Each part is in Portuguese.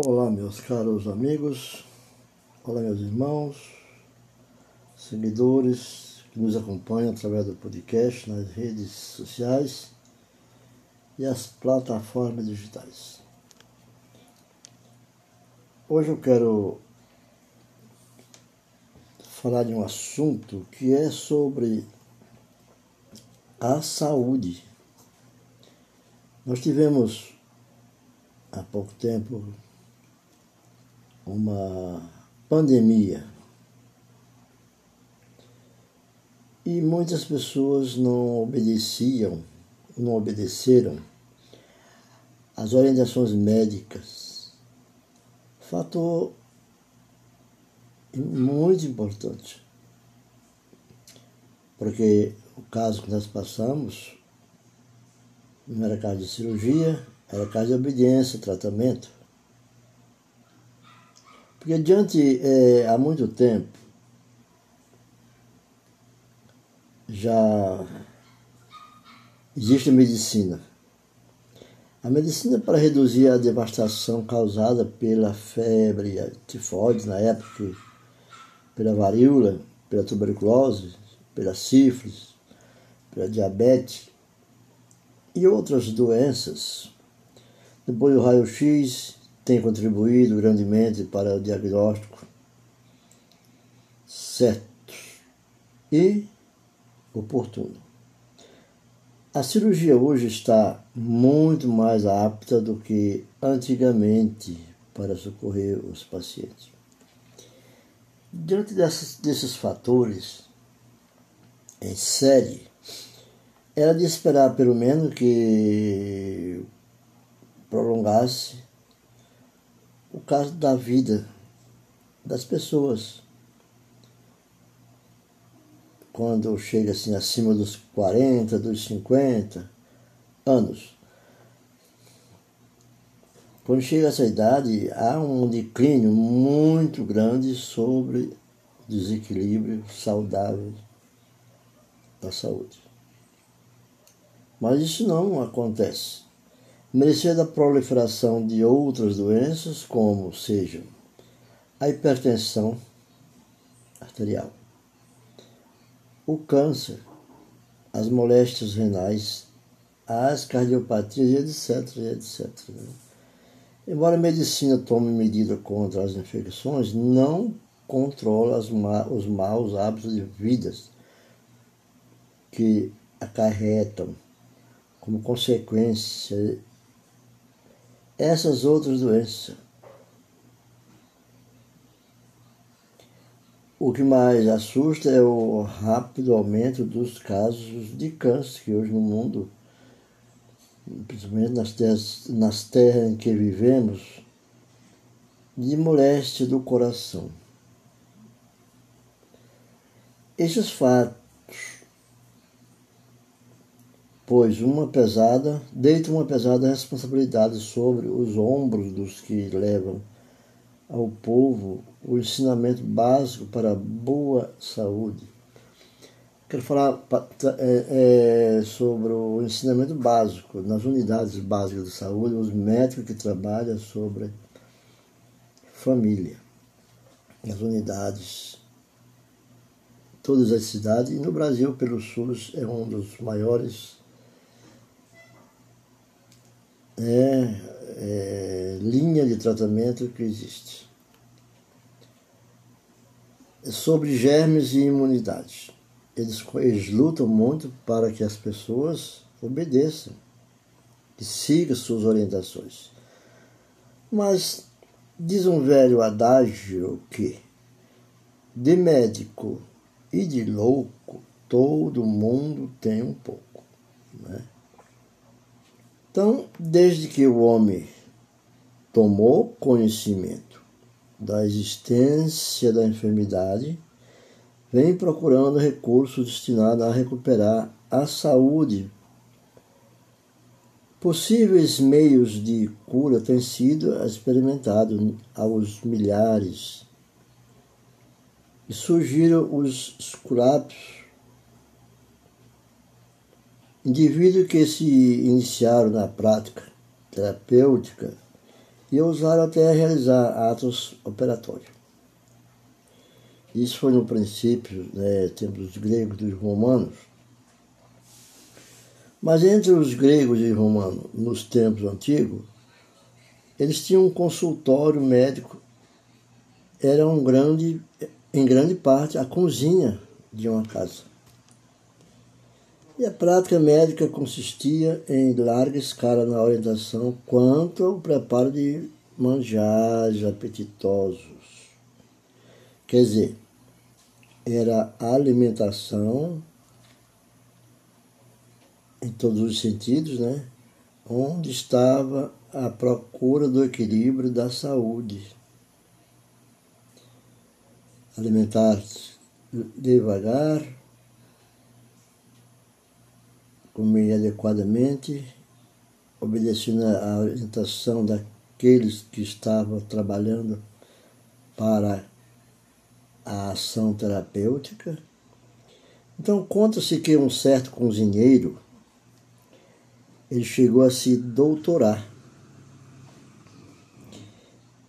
Olá, meus caros amigos, olá, meus irmãos, seguidores que nos acompanham através do podcast, nas redes sociais e as plataformas digitais. Hoje eu quero falar de um assunto que é sobre a saúde. Nós tivemos há pouco tempo uma pandemia e muitas pessoas não obedeciam, não obedeceram às orientações médicas. Fator muito importante, porque o caso que nós passamos não era caso de cirurgia, era caso de obediência, tratamento. Porque diante, é, há muito tempo, já existe medicina. A medicina é para reduzir a devastação causada pela febre tifoide na época, pela varíola, pela tuberculose, pela sífilis, pela diabetes e outras doenças. Depois o raio-x tem contribuído grandemente para o diagnóstico certo e oportuno. A cirurgia hoje está muito mais apta do que antigamente para socorrer os pacientes. Diante desses, desses fatores em série, era de esperar pelo menos que prolongasse o caso da vida das pessoas. Quando chega assim acima dos 40, dos 50 anos. Quando chega essa idade, há um declínio muito grande sobre desequilíbrio saudável da saúde. Mas isso não acontece mercê da proliferação de outras doenças, como sejam a hipertensão arterial, o câncer, as moléstias renais, as cardiopatias, etc, etc. Né? Embora a medicina tome medida contra as infecções, não controla os maus hábitos de vidas que acarretam como consequência essas outras doenças. O que mais assusta é o rápido aumento dos casos de câncer que hoje no mundo, principalmente nas terras, nas terras em que vivemos, de moléstia do coração. Esses fatos pois uma pesada, deita uma pesada responsabilidade sobre os ombros dos que levam ao povo o ensinamento básico para boa saúde. Quero falar é, é, sobre o ensinamento básico nas unidades básicas de saúde, os médicos que trabalham sobre família, nas unidades, todas as cidades, e no Brasil, pelo SUS, é um dos maiores é, é, linha de tratamento que existe. Sobre germes e imunidade. Eles, eles lutam muito para que as pessoas obedeçam e sigam suas orientações. Mas diz um velho adágio que de médico e de louco todo mundo tem um pouco. Né? Então, desde que o homem tomou conhecimento da existência da enfermidade, vem procurando recursos destinados a recuperar a saúde. Possíveis meios de cura têm sido experimentados aos milhares. E surgiram os scraps Indivíduos que se iniciaram na prática terapêutica e usaram até realizar atos operatórios. Isso foi no princípio, né, tempo dos gregos e dos romanos. Mas entre os gregos e romanos, nos tempos antigos, eles tinham um consultório médico, era um grande, em grande parte a cozinha de uma casa. E a prática médica consistia em larga escala na orientação quanto ao preparo de manjares apetitosos. Quer dizer, era a alimentação em todos os sentidos, né? Onde estava a procura do equilíbrio da saúde. Alimentar-se devagar, comer adequadamente, obedecendo à orientação daqueles que estavam trabalhando para a ação terapêutica. Então conta-se que um certo cozinheiro ele chegou a se doutorar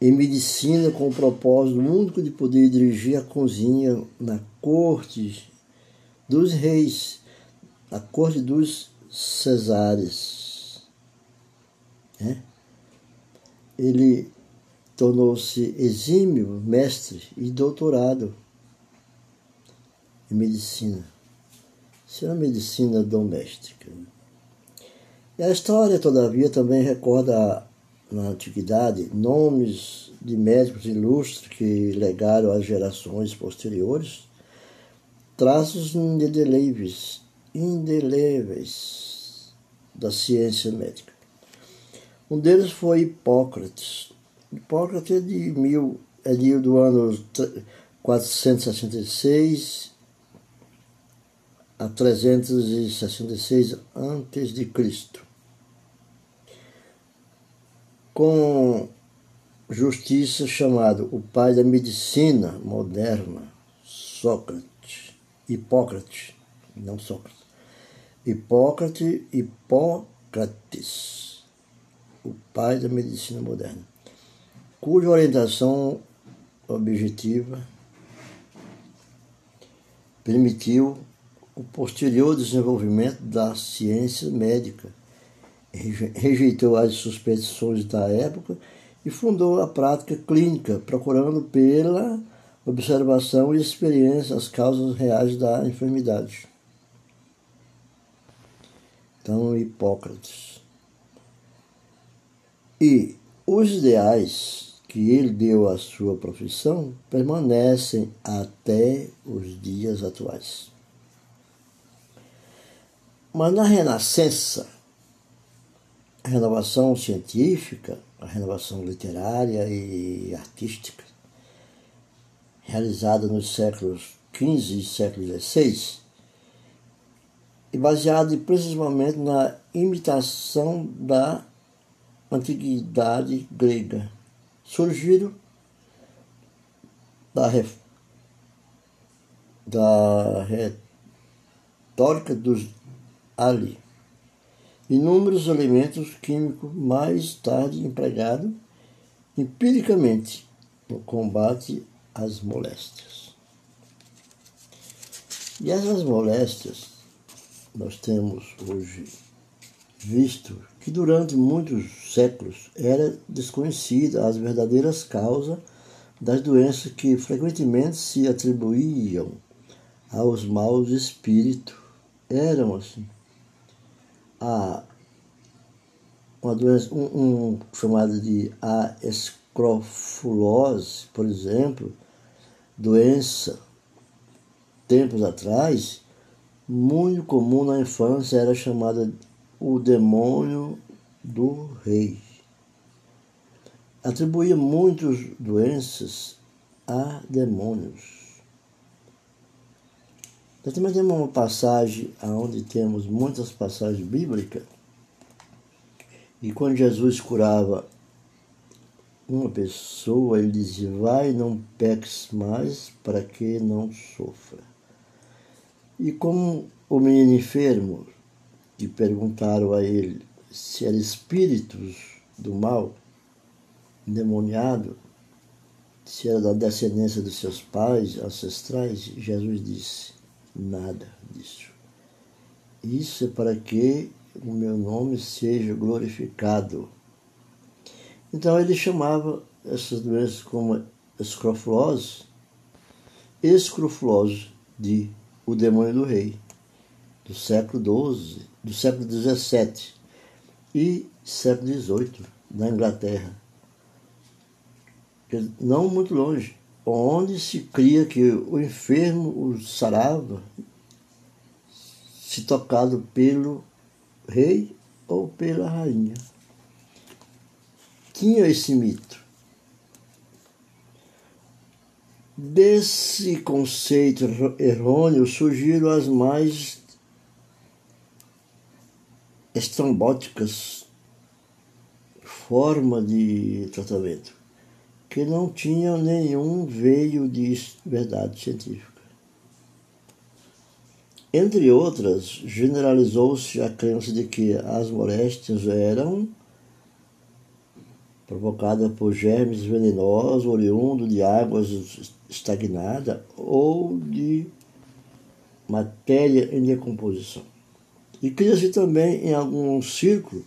em medicina com o propósito único de poder dirigir a cozinha na corte dos reis a corte dos Cesares. Né? Ele tornou-se exímio mestre e doutorado em medicina. Isso é uma medicina doméstica. E a história, todavia, também recorda na antiguidade nomes de médicos ilustres que legaram às gerações posteriores traços indeléveis indeléveis da ciência médica. Um deles foi Hipócrates. Hipócrates é de, mil, é de do ano 466 a 366 antes de Cristo. Com justiça chamado o pai da medicina moderna, Sócrates, Hipócrates, não Sócrates. Hipócrates, Hipócrates, o pai da medicina moderna, cuja orientação objetiva permitiu o posterior desenvolvimento da ciência médica, rejeitou as suspeições da época e fundou a prática clínica, procurando pela observação e experiência as causas reais da enfermidade. Então, Hipócrates. E os ideais que ele deu à sua profissão permanecem até os dias atuais. Mas na Renascença, a renovação científica, a renovação literária e artística, realizada nos séculos XV e século XVI, e baseado principalmente na imitação da antiguidade grega, surgiram da, da retórica dos Ali, inúmeros elementos químicos mais tarde empregados empiricamente no combate às moléstias. E essas moléstias nós temos hoje visto que durante muitos séculos era desconhecida as verdadeiras causas das doenças que frequentemente se atribuíam aos maus espíritos. Eram assim. A, uma doença, um, um chamado de a escrofulose, por exemplo, doença tempos atrás, muito comum na infância era chamada o demônio do rei. Atribuía muitas doenças a demônios. Nós também temos uma passagem onde temos muitas passagens bíblicas, e quando Jesus curava uma pessoa, ele dizia: Vai, não peques mais, para que não sofra. E como o menino enfermo, que perguntaram a ele se eram espíritos do mal, endemoniado, se era da descendência dos seus pais ancestrais, Jesus disse: nada disso. Isso é para que o meu nome seja glorificado. Então ele chamava essas doenças como escrofulose, escrofulose de o demônio do rei, do século XII, do século XVII e século XVIII, na Inglaterra. Não muito longe, onde se cria que o enfermo o sarava se tocado pelo rei ou pela rainha. Tinha esse mito. Desse conceito errôneo surgiram as mais estrambóticas formas de tratamento, que não tinham nenhum veio de verdade científica. Entre outras, generalizou-se a crença de que as moléstias eram provocadas por germes venenosos oriundos de águas estagnadas ou de matéria em decomposição. E cria-se também em algum círculo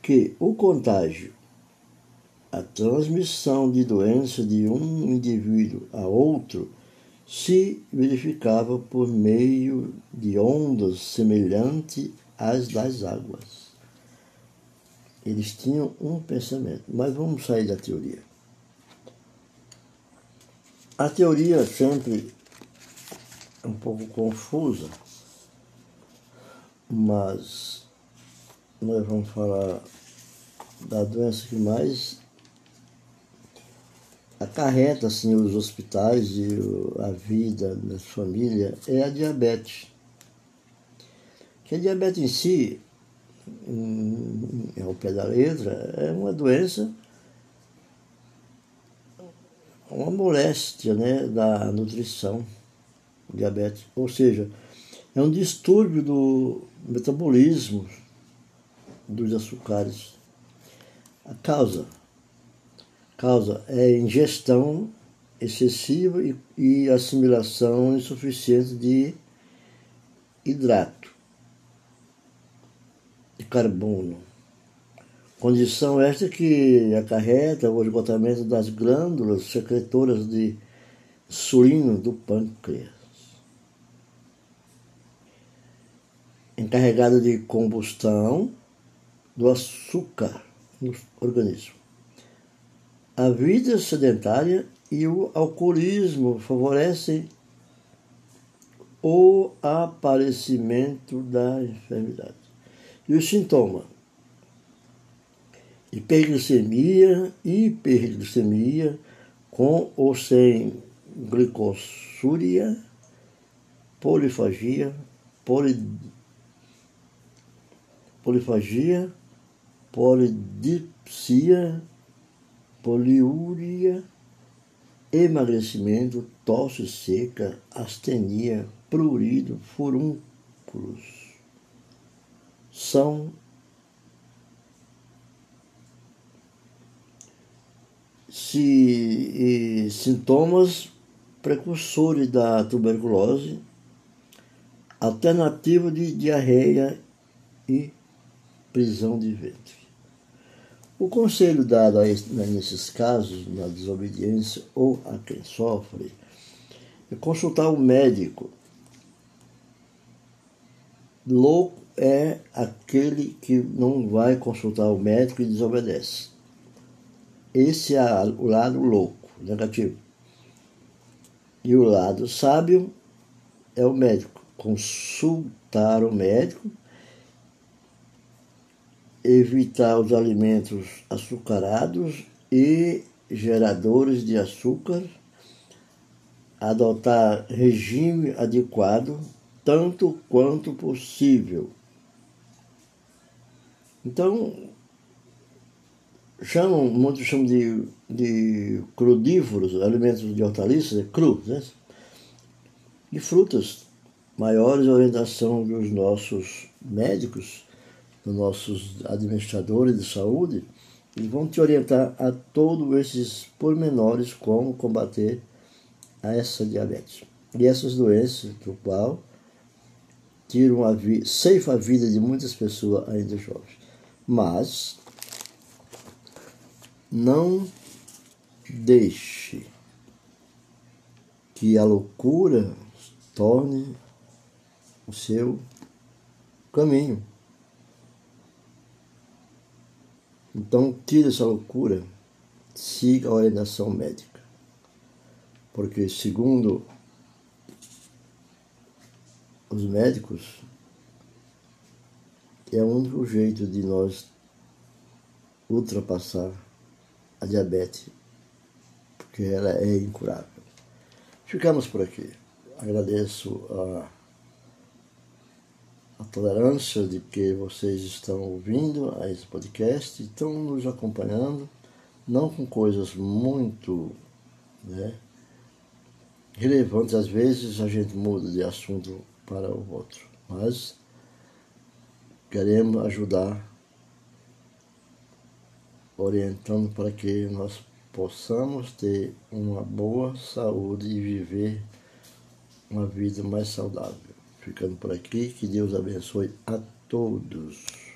que o contágio, a transmissão de doença de um indivíduo a outro, se verificava por meio de ondas semelhantes às das águas. Eles tinham um pensamento, mas vamos sair da teoria. A teoria sempre é um pouco confusa, mas nós vamos falar da doença que mais acarreta assim, os hospitais e a vida da família é a diabetes. Que a diabetes em si, é o pé da letra, é uma doença, uma moléstia né, da nutrição, diabetes. Ou seja, é um distúrbio do metabolismo dos açúcares. A causa causa é ingestão excessiva e, e assimilação insuficiente de hidrato de carbono. Condição esta que acarreta o esgotamento das glândulas secretoras de insulina do pâncreas, encarregada de combustão do açúcar no organismo. A vida sedentária e o alcoolismo favorecem o aparecimento da enfermidade. E os sintomas? Hiperglicemia, hiperglicemia, com ou sem glicossúria, polifagia, poli, polifagia, polidipsia, poliúria, emagrecimento, tosse seca, astenia, prurido, furúnculos. São se, sintomas precursores da tuberculose, alternativa de diarreia e prisão de ventre. O conselho dado nesses casos, na desobediência ou a quem sofre, é consultar o médico. Louco é aquele que não vai consultar o médico e desobedece. Esse é o lado louco, negativo. E o lado sábio é o médico. Consultar o médico evitar os alimentos açucarados e geradores de açúcar, adotar regime adequado tanto quanto possível. Então, chamam, muitos chamam de, de crudívoros, alimentos de hortaliças, é cru, né? E frutas, maiores orientação dos nossos médicos dos nossos administradores de saúde Eles vão te orientar a todos esses pormenores como combater a essa diabetes. E essas doenças, do qual tiram a vida, ceifa a vida de muitas pessoas ainda jovens. Mas não deixe que a loucura torne o seu caminho. Então, tire essa loucura, siga a orientação médica. Porque, segundo os médicos, é o único jeito de nós ultrapassar a diabetes, porque ela é incurável. Ficamos por aqui. Agradeço a a tolerância de que vocês estão ouvindo a esse podcast, estão nos acompanhando, não com coisas muito né, relevantes, às vezes a gente muda de assunto para o outro, mas queremos ajudar, orientando para que nós possamos ter uma boa saúde e viver uma vida mais saudável ficando por aqui. Que Deus abençoe a todos.